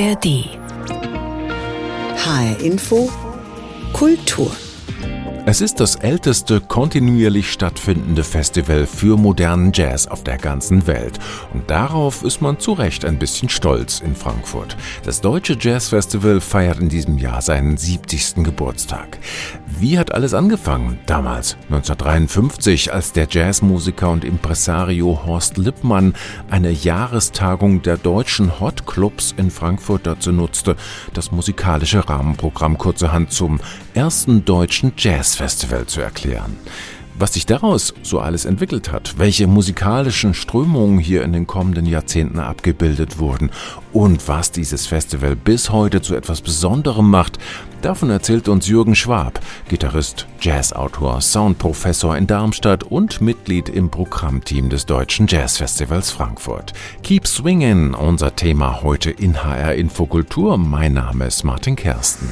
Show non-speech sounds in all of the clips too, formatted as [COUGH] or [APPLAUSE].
ARD. HR Info Kultur es ist das älteste kontinuierlich stattfindende Festival für modernen Jazz auf der ganzen Welt. Und darauf ist man zu Recht ein bisschen stolz in Frankfurt. Das Deutsche Jazz Festival feiert in diesem Jahr seinen 70. Geburtstag. Wie hat alles angefangen? Damals, 1953, als der Jazzmusiker und Impresario Horst Lippmann eine Jahrestagung der deutschen Hot Clubs in Frankfurt dazu nutzte, das musikalische Rahmenprogramm kurzerhand zum ersten deutschen Jazzfestival zu erklären. Was sich daraus so alles entwickelt hat, welche musikalischen Strömungen hier in den kommenden Jahrzehnten abgebildet wurden und was dieses Festival bis heute zu etwas Besonderem macht, davon erzählt uns Jürgen Schwab, Gitarrist, Jazzautor, Soundprofessor in Darmstadt und Mitglied im Programmteam des Deutschen Jazzfestivals Frankfurt. Keep Swingin', unser Thema heute in HR Infokultur. Mein Name ist Martin Kersten.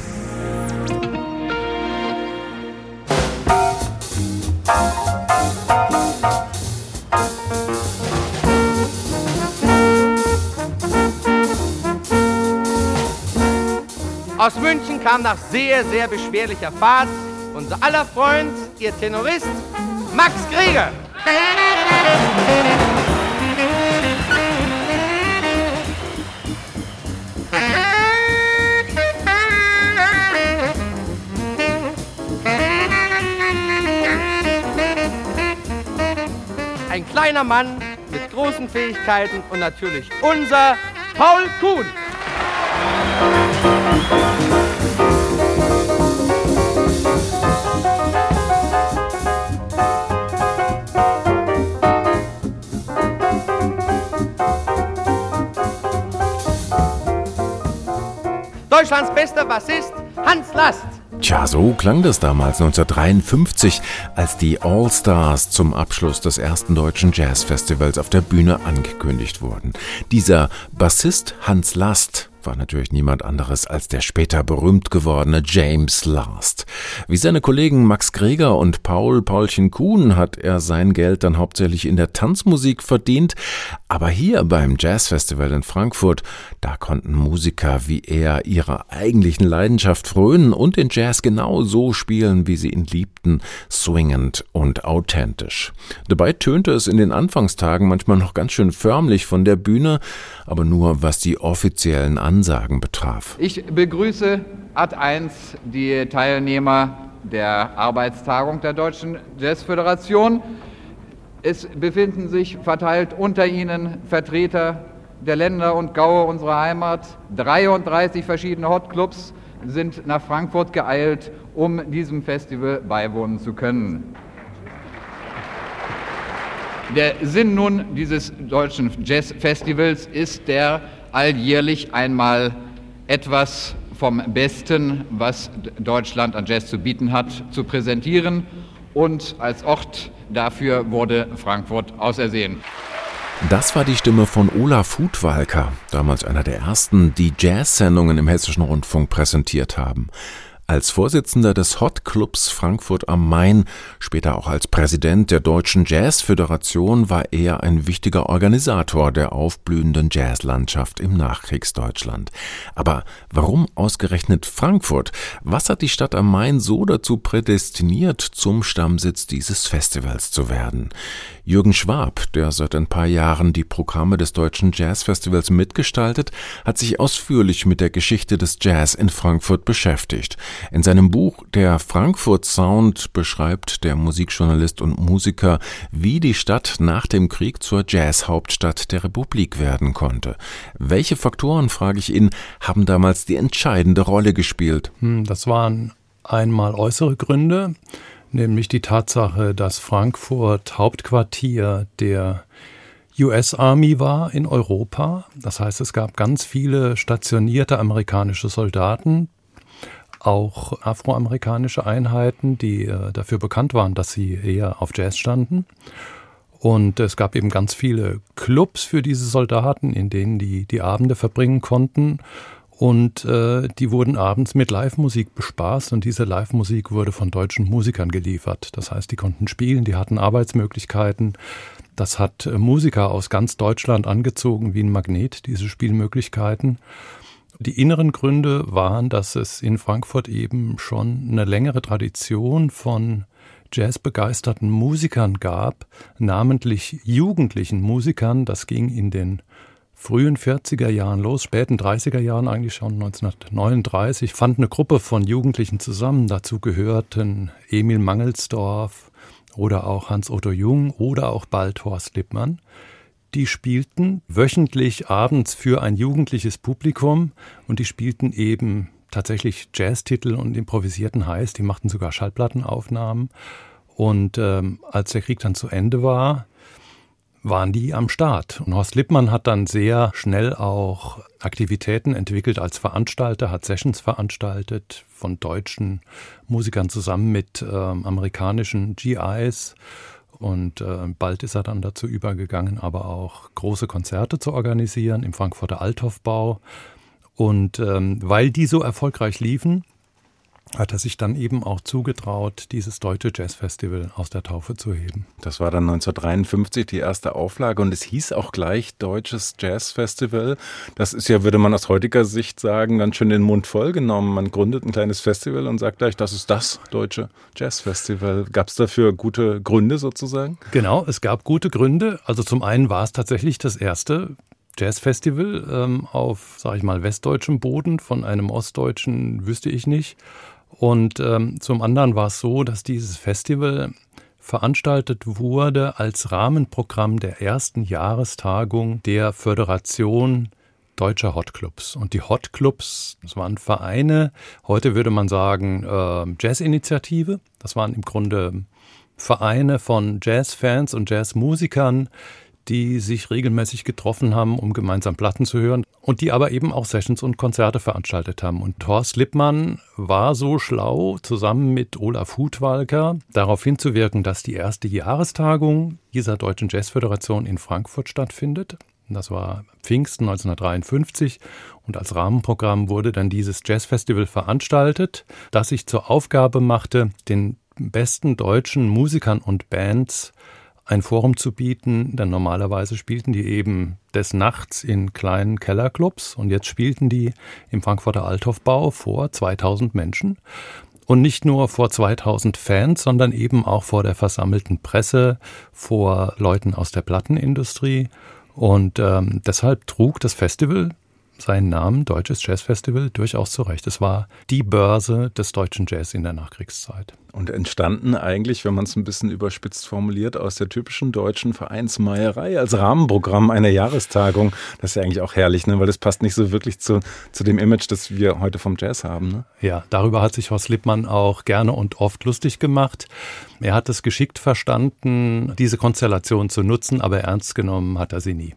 Aus München kam nach sehr, sehr beschwerlicher Fahrt unser aller Freund, Ihr Tenorist, Max Krieger. Ein kleiner Mann mit großen Fähigkeiten und natürlich unser Paul Kuhn. Deutschlands bester Bassist Hans Last. Tja, so klang das damals 1953, als die All-Stars zum Abschluss des ersten deutschen Jazzfestivals auf der Bühne angekündigt wurden. Dieser Bassist Hans Last war natürlich niemand anderes als der später berühmt gewordene James Last. Wie seine Kollegen Max Greger und Paul Paulchen Kuhn hat er sein Geld dann hauptsächlich in der Tanzmusik verdient, aber hier beim Jazzfestival in Frankfurt, da konnten Musiker wie er ihrer eigentlichen Leidenschaft frönen und den Jazz genau so spielen, wie sie ihn liebten, swingend und authentisch. Dabei tönte es in den Anfangstagen manchmal noch ganz schön förmlich von der Bühne, aber nur was die offiziellen Ansagen betraf. Ich begrüße Ad 1 die Teilnehmer der Arbeitstagung der Deutschen Jazzföderation. Es befinden sich verteilt unter ihnen Vertreter der Länder und Gaue unserer Heimat. 33 verschiedene Hotclubs sind nach Frankfurt geeilt, um diesem Festival beiwohnen zu können. Der Sinn nun dieses deutschen Jazzfestivals ist der, alljährlich einmal etwas vom Besten, was Deutschland an Jazz zu bieten hat, zu präsentieren. Und als Ort dafür wurde Frankfurt ausersehen. Das war die Stimme von Olaf Hutwalker, damals einer der ersten, die Jazz-Sendungen im Hessischen Rundfunk präsentiert haben. Als Vorsitzender des Hot Clubs Frankfurt am Main, später auch als Präsident der Deutschen Jazzföderation, war er ein wichtiger Organisator der aufblühenden Jazzlandschaft im Nachkriegsdeutschland. Aber warum ausgerechnet Frankfurt? Was hat die Stadt am Main so dazu prädestiniert, zum Stammsitz dieses Festivals zu werden? Jürgen Schwab, der seit ein paar Jahren die Programme des Deutschen Jazzfestivals mitgestaltet, hat sich ausführlich mit der Geschichte des Jazz in Frankfurt beschäftigt. In seinem Buch Der Frankfurt Sound beschreibt der Musikjournalist und Musiker, wie die Stadt nach dem Krieg zur Jazzhauptstadt der Republik werden konnte. Welche Faktoren, frage ich ihn, haben damals die entscheidende Rolle gespielt? Hm, das waren einmal äußere Gründe nämlich die Tatsache, dass Frankfurt Hauptquartier der US Army war in Europa. Das heißt, es gab ganz viele stationierte amerikanische Soldaten, auch afroamerikanische Einheiten, die äh, dafür bekannt waren, dass sie eher auf Jazz standen. Und es gab eben ganz viele Clubs für diese Soldaten, in denen die die Abende verbringen konnten. Und äh, die wurden abends mit Live-Musik bespaßt und diese Live-Musik wurde von deutschen Musikern geliefert. Das heißt, die konnten spielen, die hatten Arbeitsmöglichkeiten. Das hat äh, Musiker aus ganz Deutschland angezogen wie ein Magnet, diese Spielmöglichkeiten. Die inneren Gründe waren, dass es in Frankfurt eben schon eine längere Tradition von jazzbegeisterten Musikern gab, namentlich jugendlichen Musikern. Das ging in den frühen 40er Jahren los, späten 30er Jahren eigentlich schon 1939, fand eine Gruppe von Jugendlichen zusammen. Dazu gehörten Emil Mangelsdorf oder auch Hans-Otto Jung oder auch bald Horst Lippmann. Die spielten wöchentlich abends für ein jugendliches Publikum und die spielten eben tatsächlich Jazztitel und improvisierten heiß. Die machten sogar Schallplattenaufnahmen. Und ähm, als der Krieg dann zu Ende war, waren die am Start. Und Horst Lippmann hat dann sehr schnell auch Aktivitäten entwickelt als Veranstalter, hat Sessions veranstaltet von deutschen Musikern zusammen mit ähm, amerikanischen GIs. Und äh, bald ist er dann dazu übergegangen, aber auch große Konzerte zu organisieren im Frankfurter Althofbau. Und ähm, weil die so erfolgreich liefen, hat er sich dann eben auch zugetraut, dieses deutsche Jazzfestival aus der Taufe zu heben. Das war dann 1953 die erste Auflage und es hieß auch gleich Deutsches Jazzfestival. Das ist ja, würde man aus heutiger Sicht sagen, ganz schön den Mund voll genommen. Man gründet ein kleines Festival und sagt gleich, das ist das Deutsche Jazzfestival. Gab es dafür gute Gründe sozusagen? Genau, es gab gute Gründe. Also zum einen war es tatsächlich das erste Jazzfestival ähm, auf, sage ich mal, westdeutschem Boden. Von einem ostdeutschen wüsste ich nicht. Und ähm, zum anderen war es so, dass dieses Festival veranstaltet wurde als Rahmenprogramm der ersten Jahrestagung der Föderation deutscher Hotclubs. Und die Hotclubs, das waren Vereine, heute würde man sagen äh, Jazzinitiative. Das waren im Grunde Vereine von Jazzfans und Jazzmusikern, die sich regelmäßig getroffen haben, um gemeinsam Platten zu hören und die aber eben auch Sessions und Konzerte veranstaltet haben. Und Thorst Lippmann war so schlau, zusammen mit Olaf Hutwalker darauf hinzuwirken, dass die erste Jahrestagung dieser Deutschen Jazzföderation in Frankfurt stattfindet. Das war Pfingsten 1953 und als Rahmenprogramm wurde dann dieses Jazzfestival veranstaltet, das sich zur Aufgabe machte, den besten deutschen Musikern und Bands ein Forum zu bieten, denn normalerweise spielten die eben des Nachts in kleinen Kellerclubs und jetzt spielten die im Frankfurter Althofbau vor 2000 Menschen und nicht nur vor 2000 Fans, sondern eben auch vor der versammelten Presse, vor Leuten aus der Plattenindustrie und ähm, deshalb trug das Festival seinen Namen Deutsches Jazzfestival durchaus zurecht. Es war die Börse des deutschen Jazz in der Nachkriegszeit. Und entstanden eigentlich, wenn man es ein bisschen überspitzt formuliert, aus der typischen deutschen Vereinsmeierei als Rahmenprogramm einer Jahrestagung. Das ist ja eigentlich auch herrlich, ne? weil das passt nicht so wirklich zu, zu dem Image, das wir heute vom Jazz haben. Ne? Ja, darüber hat sich Horst Lippmann auch gerne und oft lustig gemacht. Er hat es geschickt verstanden, diese Konstellation zu nutzen, aber ernst genommen hat er sie nie.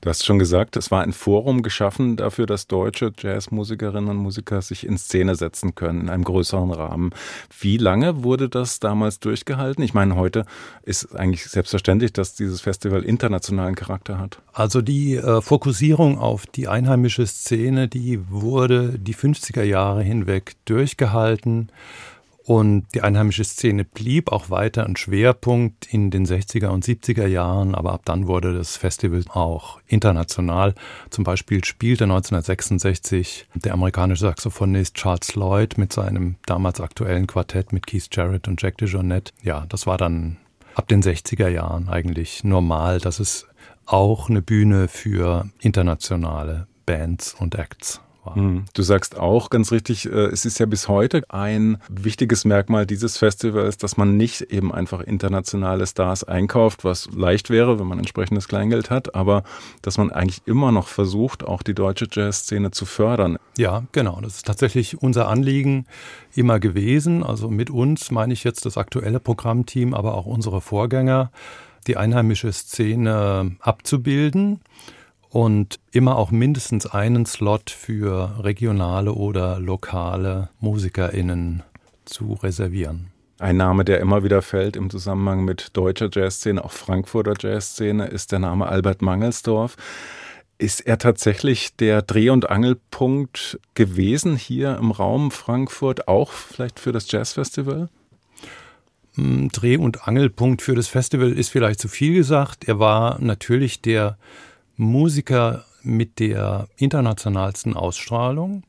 Du hast schon gesagt, es war ein Forum geschaffen dafür, dass deutsche Jazzmusikerinnen und Musiker sich in Szene setzen können, in einem größeren Rahmen. Wie lange wurde das damals durchgehalten? Ich meine, heute ist eigentlich selbstverständlich, dass dieses Festival internationalen Charakter hat. Also die äh, Fokussierung auf die einheimische Szene, die wurde die 50er Jahre hinweg durchgehalten. Und die einheimische Szene blieb auch weiter ein Schwerpunkt in den 60er und 70er Jahren, aber ab dann wurde das Festival auch international. Zum Beispiel spielte 1966 der amerikanische Saxophonist Charles Lloyd mit seinem damals aktuellen Quartett mit Keith Jarrett und Jack DeJohnette. Ja, das war dann ab den 60er Jahren eigentlich normal, dass es auch eine Bühne für internationale Bands und Acts war. Hm. Du sagst auch ganz richtig, äh, es ist ja bis heute ein wichtiges Merkmal dieses Festivals, dass man nicht eben einfach internationale Stars einkauft, was leicht wäre, wenn man entsprechendes Kleingeld hat, aber dass man eigentlich immer noch versucht, auch die deutsche Jazzszene zu fördern. Ja, genau. Das ist tatsächlich unser Anliegen immer gewesen. Also mit uns meine ich jetzt das aktuelle Programmteam, aber auch unsere Vorgänger, die einheimische Szene abzubilden und immer auch mindestens einen Slot für regionale oder lokale MusikerInnen zu reservieren. Ein Name, der immer wieder fällt im Zusammenhang mit deutscher Jazzszene, auch Frankfurter Jazzszene, ist der Name Albert Mangelsdorf. Ist er tatsächlich der Dreh- und Angelpunkt gewesen hier im Raum Frankfurt, auch vielleicht für das Jazzfestival? Hm, Dreh- und Angelpunkt für das Festival ist vielleicht zu viel gesagt. Er war natürlich der Musiker mit der internationalsten Ausstrahlung.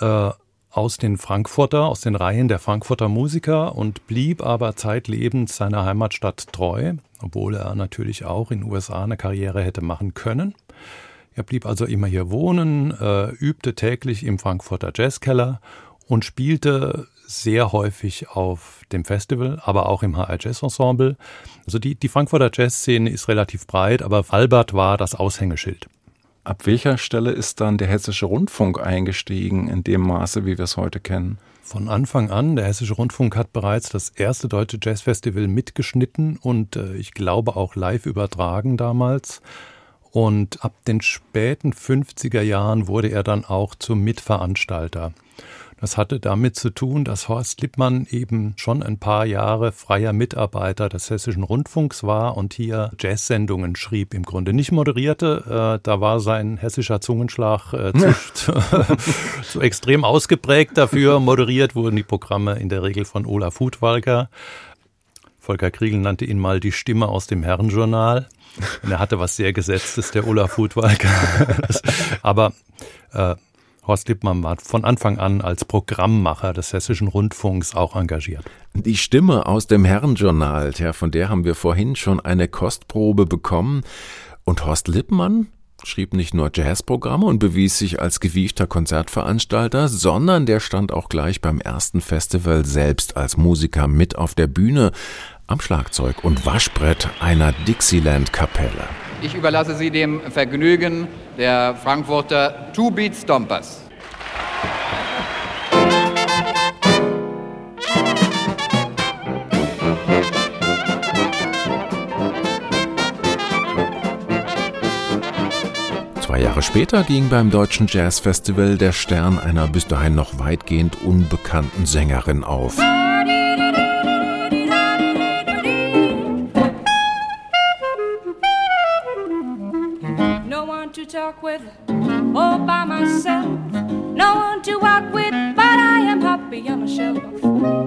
Äh, aus den Frankfurter, aus den Reihen der Frankfurter Musiker und blieb aber zeitlebens seiner Heimatstadt treu, obwohl er natürlich auch in den USA eine Karriere hätte machen können. Er blieb also immer hier wohnen, äh, übte täglich im Frankfurter Jazzkeller und spielte sehr häufig auf dem Festival, aber auch im HR Jazz Ensemble. Also die, die Frankfurter Jazzszene ist relativ breit, aber Albert war das Aushängeschild. Ab welcher Stelle ist dann der Hessische Rundfunk eingestiegen in dem Maße, wie wir es heute kennen? Von Anfang an, der Hessische Rundfunk hat bereits das erste deutsche Jazzfestival mitgeschnitten und äh, ich glaube auch live übertragen damals. Und ab den späten 50er Jahren wurde er dann auch zum Mitveranstalter. Das hatte damit zu tun, dass Horst Lippmann eben schon ein paar Jahre freier Mitarbeiter des Hessischen Rundfunks war und hier Jazz-Sendungen schrieb. Im Grunde nicht moderierte. Äh, da war sein hessischer Zungenschlag äh, [LAUGHS] zu, extrem ausgeprägt dafür. Moderiert wurden die Programme in der Regel von Olaf Hutwalker. Volker Kriegel nannte ihn mal die Stimme aus dem Herrenjournal. Und er hatte was sehr Gesetztes, der Olaf Hutwalker. [LAUGHS] Aber äh, Horst Lippmann war von Anfang an als Programmmacher des Hessischen Rundfunks auch engagiert. Die Stimme aus dem Herrenjournal, ja, von der haben wir vorhin schon eine Kostprobe bekommen. Und Horst Lippmann schrieb nicht nur Jazzprogramme und bewies sich als gewiefter Konzertveranstalter, sondern der stand auch gleich beim ersten Festival selbst als Musiker mit auf der Bühne, am Schlagzeug und Waschbrett einer Dixieland-Kapelle. Ich überlasse Sie dem Vergnügen der Frankfurter Two-Beat Stompers. Zwei Jahre später ging beim Deutschen Jazzfestival der Stern einer bis dahin noch weitgehend unbekannten Sängerin auf. With all by myself. No one to walk with, but I am happy on a shelf.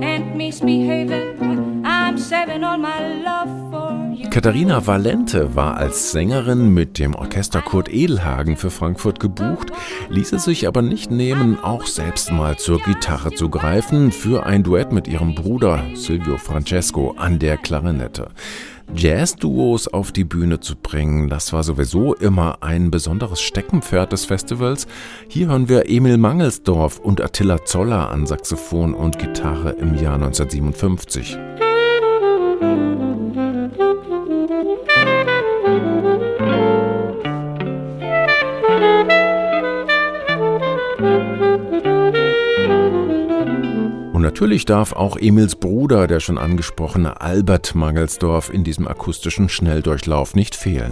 And misbehaving, I'm saving all my love for you. Katharina Valente war als Sängerin mit dem Orchester Kurt Edelhagen für Frankfurt gebucht, ließ es sich aber nicht nehmen, auch selbst mal zur Gitarre zu greifen für ein Duett mit ihrem Bruder Silvio Francesco an der Klarinette. Jazz-Duos auf die Bühne zu bringen, das war sowieso immer ein besonderes Steckenpferd des Festivals. Hier hören wir Emil Mangelsdorf und Attila Zoller an Saxophon und Gitarre im Jahr 1957. natürlich darf auch Emils Bruder, der schon angesprochene Albert Mangelsdorf, in diesem akustischen Schnelldurchlauf nicht fehlen.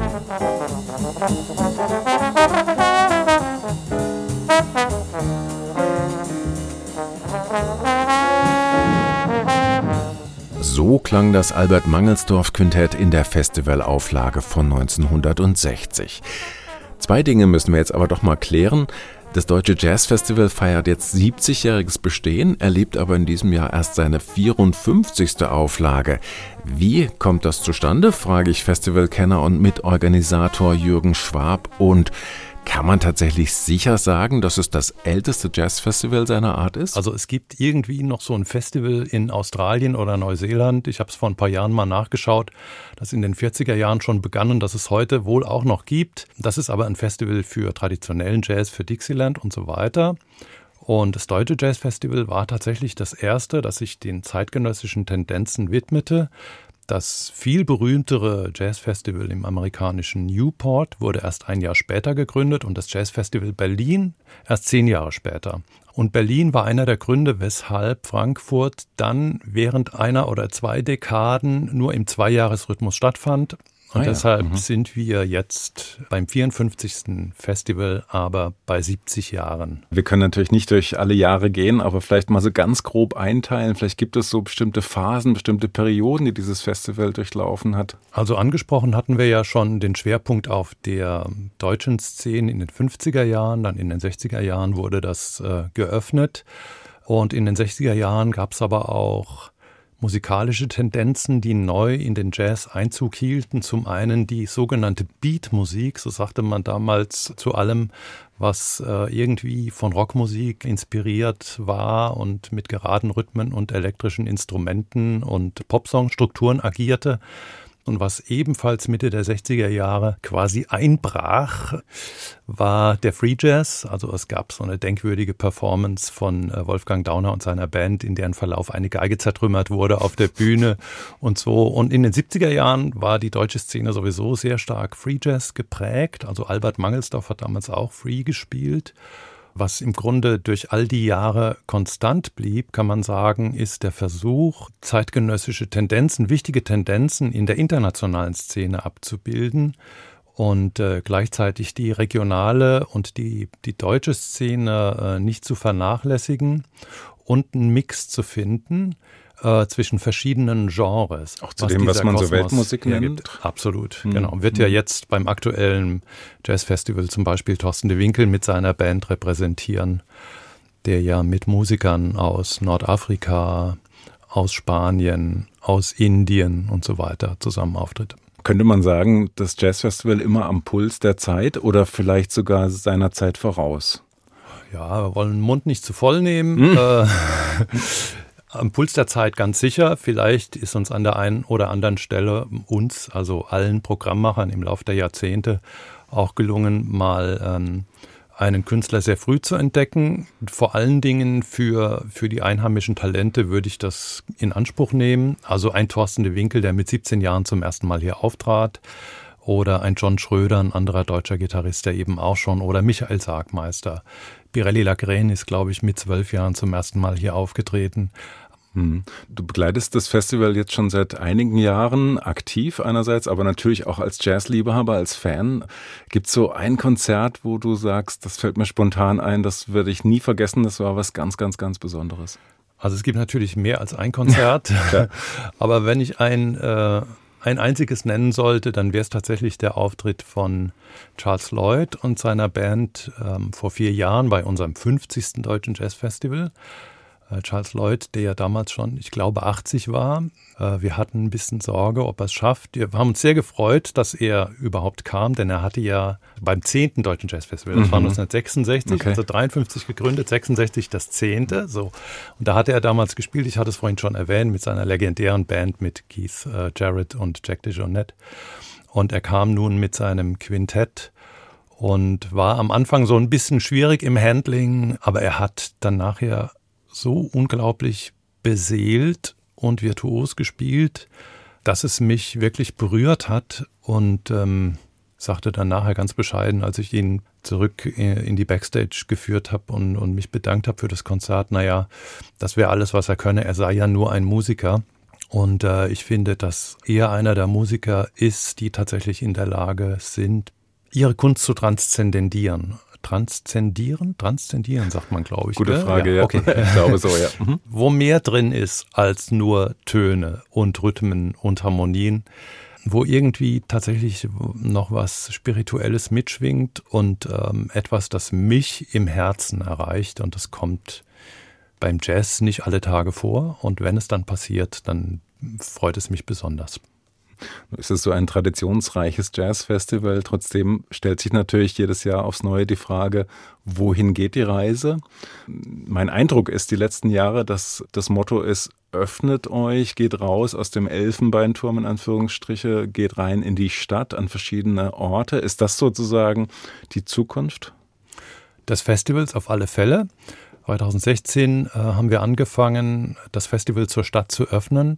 So klang das Albert Mangelsdorf Quintett in der Festivalauflage von 1960. Zwei Dinge müssen wir jetzt aber doch mal klären. Das Deutsche Jazzfestival feiert jetzt 70-jähriges Bestehen, erlebt aber in diesem Jahr erst seine 54. Auflage. Wie kommt das zustande, frage ich Festivalkenner und Mitorganisator Jürgen Schwab und kann man tatsächlich sicher sagen, dass es das älteste Jazzfestival seiner Art ist? Also es gibt irgendwie noch so ein Festival in Australien oder Neuseeland. Ich habe es vor ein paar Jahren mal nachgeschaut, das in den 40er Jahren schon begann und das es heute wohl auch noch gibt. Das ist aber ein Festival für traditionellen Jazz, für Dixieland und so weiter. Und das Deutsche Jazzfestival war tatsächlich das erste, das sich den zeitgenössischen Tendenzen widmete. Das viel berühmtere Jazzfestival im amerikanischen Newport wurde erst ein Jahr später gegründet und das Jazzfestival Berlin erst zehn Jahre später. Und Berlin war einer der Gründe, weshalb Frankfurt dann während einer oder zwei Dekaden nur im Zweijahresrhythmus stattfand und ah, deshalb ja. mhm. sind wir jetzt beim 54. Festival, aber bei 70 Jahren. Wir können natürlich nicht durch alle Jahre gehen, aber vielleicht mal so ganz grob einteilen. Vielleicht gibt es so bestimmte Phasen, bestimmte Perioden, die dieses Festival durchlaufen hat. Also angesprochen hatten wir ja schon den Schwerpunkt auf der deutschen Szene in den 50er Jahren, dann in den 60er Jahren wurde das äh, geöffnet. Und in den 60er Jahren gab es aber auch musikalische Tendenzen, die neu in den Jazz Einzug hielten. Zum einen die sogenannte Beatmusik, so sagte man damals zu allem, was äh, irgendwie von Rockmusik inspiriert war und mit geraden Rhythmen und elektrischen Instrumenten und Popsongstrukturen agierte. Und was ebenfalls Mitte der 60er Jahre quasi einbrach, war der Free Jazz. Also es gab so eine denkwürdige Performance von äh, Wolfgang Dauner und seiner Band, in deren Verlauf eine Geige zertrümmert wurde auf der Bühne und so. Und in den 70er Jahren war die deutsche Szene sowieso sehr stark Free Jazz geprägt. Also Albert Mangelsdorf hat damals auch Free gespielt. Was im Grunde durch all die Jahre konstant blieb, kann man sagen, ist der Versuch, zeitgenössische Tendenzen, wichtige Tendenzen in der internationalen Szene abzubilden und äh, gleichzeitig die regionale und die, die deutsche Szene äh, nicht zu vernachlässigen und einen Mix zu finden, äh, zwischen verschiedenen Genres. Auch zu was dem, was man Kosmos so Weltmusik nennt? Absolut, mhm. genau. Wird ja hm. jetzt beim aktuellen Jazzfestival zum Beispiel Thorsten de Winkel mit seiner Band repräsentieren, der ja mit Musikern aus Nordafrika, aus Spanien, aus Indien und so weiter zusammen auftritt. Könnte man sagen, das Jazzfestival immer am Puls der Zeit oder vielleicht sogar seiner Zeit voraus? Ja, wir wollen den Mund nicht zu voll nehmen. Hm. Äh, [LAUGHS] am Puls der Zeit ganz sicher. Vielleicht ist uns an der einen oder anderen Stelle uns, also allen Programmmachern im Laufe der Jahrzehnte auch gelungen, mal ähm, einen Künstler sehr früh zu entdecken. Vor allen Dingen für, für die einheimischen Talente würde ich das in Anspruch nehmen. Also ein Thorsten de Winkel, der mit 17 Jahren zum ersten Mal hier auftrat. Oder ein John Schröder, ein anderer deutscher Gitarrist, der eben auch schon. Oder Michael Sargmeister. Pirelli Lagren ist, glaube ich, mit zwölf Jahren zum ersten Mal hier aufgetreten. Hm. Du begleitest das Festival jetzt schon seit einigen Jahren aktiv einerseits, aber natürlich auch als Jazzliebhaber, als Fan. Gibt es so ein Konzert, wo du sagst, das fällt mir spontan ein, das werde ich nie vergessen, das war was ganz, ganz, ganz Besonderes? Also es gibt natürlich mehr als ein Konzert, [LAUGHS] aber wenn ich ein, äh, ein einziges nennen sollte, dann wäre es tatsächlich der Auftritt von Charles Lloyd und seiner Band ähm, vor vier Jahren bei unserem 50. Deutschen Jazzfestival. Äh, Charles Lloyd, der ja damals schon, ich glaube, 80 war. Äh, wir hatten ein bisschen Sorge, ob er es schafft. Wir haben uns sehr gefreut, dass er überhaupt kam, denn er hatte ja beim 10. Deutschen Jazzfestival, das mhm. war 1966, okay. also 53 gegründet, 66 das 10. So. Und da hatte er damals gespielt, ich hatte es vorhin schon erwähnt, mit seiner legendären Band mit Keith äh, Jarrett und Jack DeJohnette. Und er kam nun mit seinem Quintett und war am Anfang so ein bisschen schwierig im Handling, aber er hat dann nachher so unglaublich beseelt und virtuos gespielt, dass es mich wirklich berührt hat und ähm, sagte dann nachher ganz bescheiden, als ich ihn zurück in die Backstage geführt habe und, und mich bedankt habe für das Konzert, naja, das wäre alles, was er könne. Er sei ja nur ein Musiker. Und äh, ich finde, dass er einer der Musiker ist, die tatsächlich in der Lage sind, ihre Kunst zu transzendendieren transzendieren? Transzendieren, sagt man, glaube ich. Gute gell? Frage, ja. Okay. ich glaube so, ja. [LAUGHS] Mhm. Wo mehr drin ist als nur Töne und Rhythmen und Harmonien, wo irgendwie tatsächlich noch was Spirituelles mitschwingt und ähm, etwas, das mich im Herzen erreicht. Und das kommt beim Jazz nicht alle Tage vor. Und wenn es dann passiert, dann freut es mich besonders. Es ist so ein traditionsreiches Jazzfestival. Trotzdem stellt sich natürlich jedes Jahr aufs Neue die Frage, wohin geht die Reise? Mein Eindruck ist die letzten Jahre, dass das Motto ist, öffnet euch, geht raus aus dem Elfenbeinturm in Anführungsstriche, geht rein in die Stadt an verschiedene Orte. Ist das sozusagen die Zukunft? Des Festivals auf alle Fälle. 2016 äh, haben wir angefangen, das Festival zur Stadt zu öffnen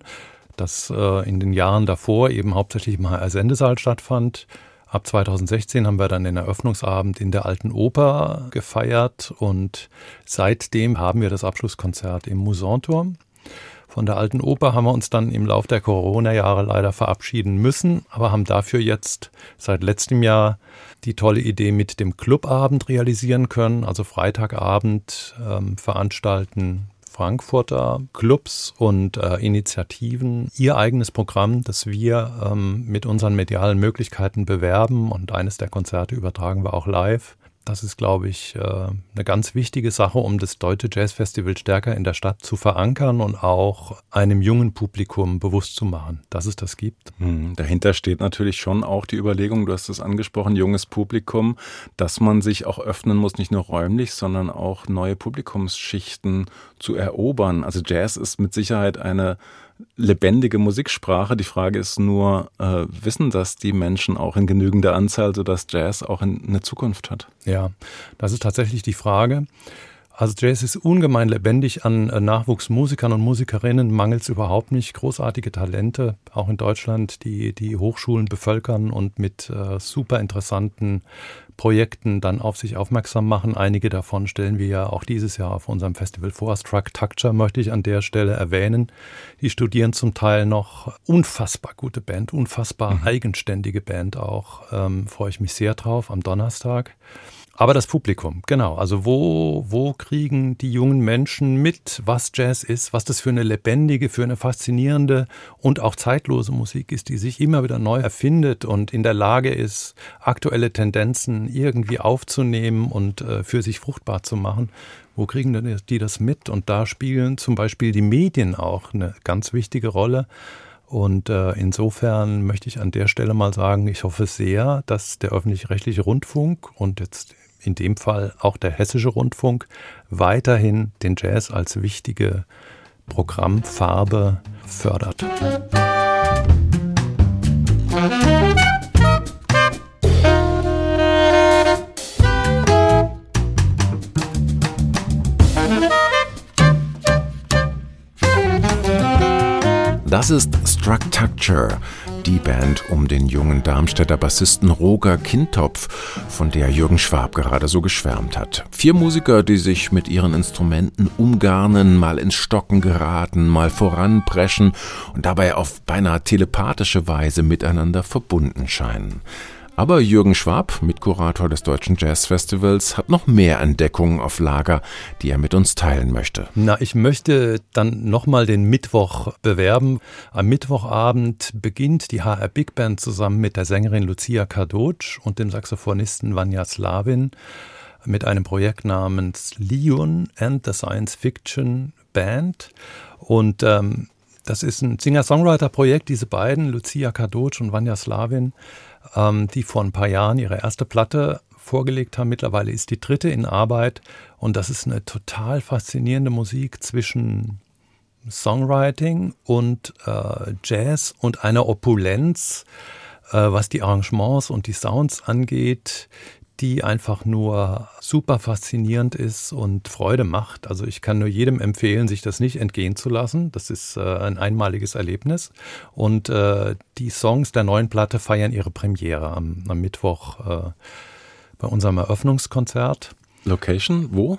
das äh, in den Jahren davor eben hauptsächlich im HR-Sendesaal stattfand. Ab 2016 haben wir dann den Eröffnungsabend in der Alten Oper gefeiert und seitdem haben wir das Abschlusskonzert im Musanturm. Von der Alten Oper haben wir uns dann im Laufe der Corona-Jahre leider verabschieden müssen, aber haben dafür jetzt seit letztem Jahr die tolle Idee mit dem Clubabend realisieren können, also Freitagabend ähm, veranstalten Frankfurter Clubs und äh, Initiativen ihr eigenes Programm, das wir ähm, mit unseren medialen Möglichkeiten bewerben und eines der Konzerte übertragen wir auch live. Das ist, glaube ich, äh, eine ganz wichtige Sache, um das Deutsche Jazz Festival stärker in der Stadt zu verankern und auch einem jungen Publikum bewusst zu machen, dass es das gibt. Mhm. Dahinter steht natürlich schon auch die Überlegung, du hast es angesprochen, junges Publikum, dass man sich auch öffnen muss, nicht nur räumlich, sondern auch neue Publikumsschichten zu erobern. Also Jazz ist mit Sicherheit eine lebendige Musiksprache. Die Frage ist nur, äh, wissen das die Menschen auch in genügender Anzahl, sodass Jazz auch in, eine Zukunft hat? Ja, das ist tatsächlich die Frage. Also Jazz ist ungemein lebendig an äh, Nachwuchsmusikern und Musikerinnen, mangelt es überhaupt nicht. Großartige Talente, auch in Deutschland, die die Hochschulen bevölkern und mit äh, super interessanten Projekten dann auf sich aufmerksam machen. Einige davon stellen wir ja auch dieses Jahr auf unserem Festival vor. Structure möchte ich an der Stelle erwähnen. Die studieren zum Teil noch unfassbar gute Band, unfassbar mhm. eigenständige Band auch. Ähm, freue ich mich sehr drauf am Donnerstag. Aber das Publikum, genau. Also wo, wo kriegen die jungen Menschen mit, was Jazz ist, was das für eine lebendige, für eine faszinierende und auch zeitlose Musik ist, die sich immer wieder neu erfindet und in der Lage ist, aktuelle Tendenzen irgendwie aufzunehmen und äh, für sich fruchtbar zu machen. Wo kriegen denn die das mit? Und da spielen zum Beispiel die Medien auch eine ganz wichtige Rolle. Und äh, insofern möchte ich an der Stelle mal sagen, ich hoffe sehr, dass der öffentlich-rechtliche Rundfunk und jetzt in dem Fall auch der Hessische Rundfunk, weiterhin den Jazz als wichtige Programmfarbe fördert. Das ist Structure, die Band um den jungen Darmstädter Bassisten Roger Kintopf, von der Jürgen Schwab gerade so geschwärmt hat. Vier Musiker, die sich mit ihren Instrumenten umgarnen, mal ins Stocken geraten, mal voranpreschen und dabei auf beinahe telepathische Weise miteinander verbunden scheinen. Aber Jürgen Schwab, Mitkurator des Deutschen Jazzfestivals, hat noch mehr Entdeckungen auf Lager, die er mit uns teilen möchte. Na, ich möchte dann nochmal den Mittwoch bewerben. Am Mittwochabend beginnt die HR Big Band zusammen mit der Sängerin Lucia Kadoc und dem Saxophonisten Vanya Slavin mit einem Projekt namens Leon and the Science Fiction Band. Und ähm, das ist ein Singer-Songwriter-Projekt, diese beiden, Lucia Kadoc und Vanya Slavin ähm, die vor ein paar Jahren ihre erste Platte vorgelegt haben. Mittlerweile ist die dritte in Arbeit und das ist eine total faszinierende Musik zwischen Songwriting und äh, Jazz und einer Opulenz, äh, was die Arrangements und die Sounds angeht, die einfach nur super faszinierend ist und Freude macht. Also ich kann nur jedem empfehlen, sich das nicht entgehen zu lassen. Das ist äh, ein einmaliges Erlebnis. Und äh, die Songs der neuen Platte feiern ihre Premiere am, am Mittwoch äh, bei unserem Eröffnungskonzert. Location, wo?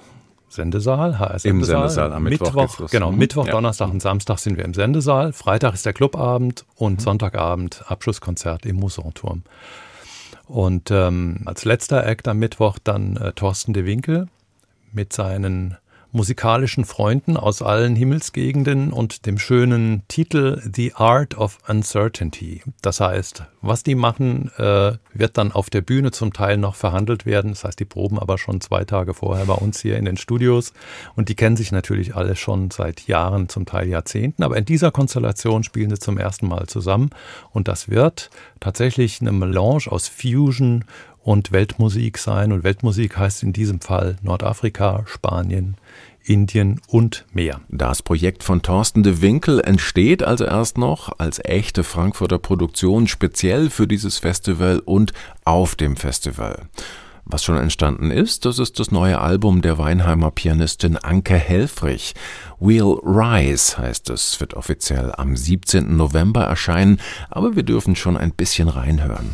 Sendesaal, HS Im Sendesaal am Mittwoch. Mittwoch genau, mhm. Mittwoch, ja. Donnerstag und Samstag sind wir im Sendesaal. Freitag ist der Clubabend und mhm. Sonntagabend Abschlusskonzert im Musanturm. Und ähm, als letzter Act am Mittwoch dann äh, Thorsten de Winkel mit seinen musikalischen Freunden aus allen Himmelsgegenden und dem schönen Titel The Art of Uncertainty. Das heißt, was die machen, äh, wird dann auf der Bühne zum Teil noch verhandelt werden. Das heißt, die proben aber schon zwei Tage vorher bei uns hier in den Studios und die kennen sich natürlich alle schon seit Jahren, zum Teil Jahrzehnten. Aber in dieser Konstellation spielen sie zum ersten Mal zusammen und das wird tatsächlich eine Melange aus Fusion und Weltmusik sein. Und Weltmusik heißt in diesem Fall Nordafrika, Spanien, Indien und mehr. Das Projekt von Thorsten de Winkel entsteht also erst noch als echte Frankfurter Produktion speziell für dieses Festival und auf dem Festival. Was schon entstanden ist, das ist das neue Album der Weinheimer Pianistin Anke Helfrich. We'll Rise heißt es, wird offiziell am 17. November erscheinen, aber wir dürfen schon ein bisschen reinhören.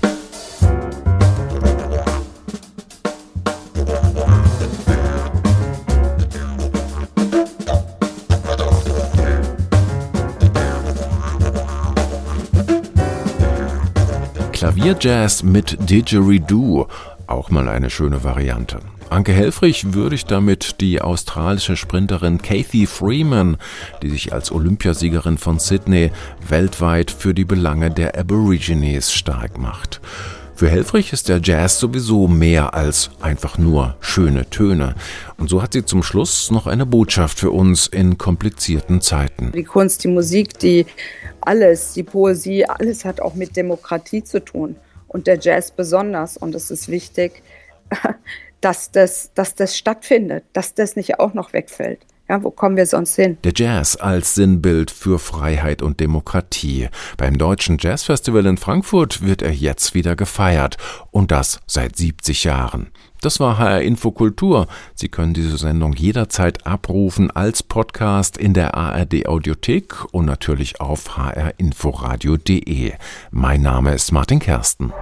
Klavierjazz mit Didgeridoo, auch mal eine schöne Variante. Anke Helfrich würdigt damit die australische Sprinterin Kathy Freeman, die sich als Olympiasiegerin von Sydney weltweit für die Belange der Aborigines stark macht. Für Helfrich ist der Jazz sowieso mehr als einfach nur schöne Töne. Und so hat sie zum Schluss noch eine Botschaft für uns in komplizierten Zeiten. Die Kunst, die Musik, die alles, die Poesie, alles hat auch mit Demokratie zu tun. Und der Jazz besonders. Und es ist wichtig, [LAUGHS] dass das, dass das stattfindet, dass das nicht auch noch wegfällt. Ja, wo kommen wir sonst hin? Der Jazz als Sinnbild für Freiheit und Demokratie. Beim Deutschen Jazzfestival in Frankfurt wird er jetzt wieder gefeiert. Und das seit 70 Jahren. Das war HR Infokultur. Sie können diese Sendung jederzeit abrufen als Podcast in der ARD Audiothek und natürlich auf hrinforadio.de. Mein Name ist Martin Kersten.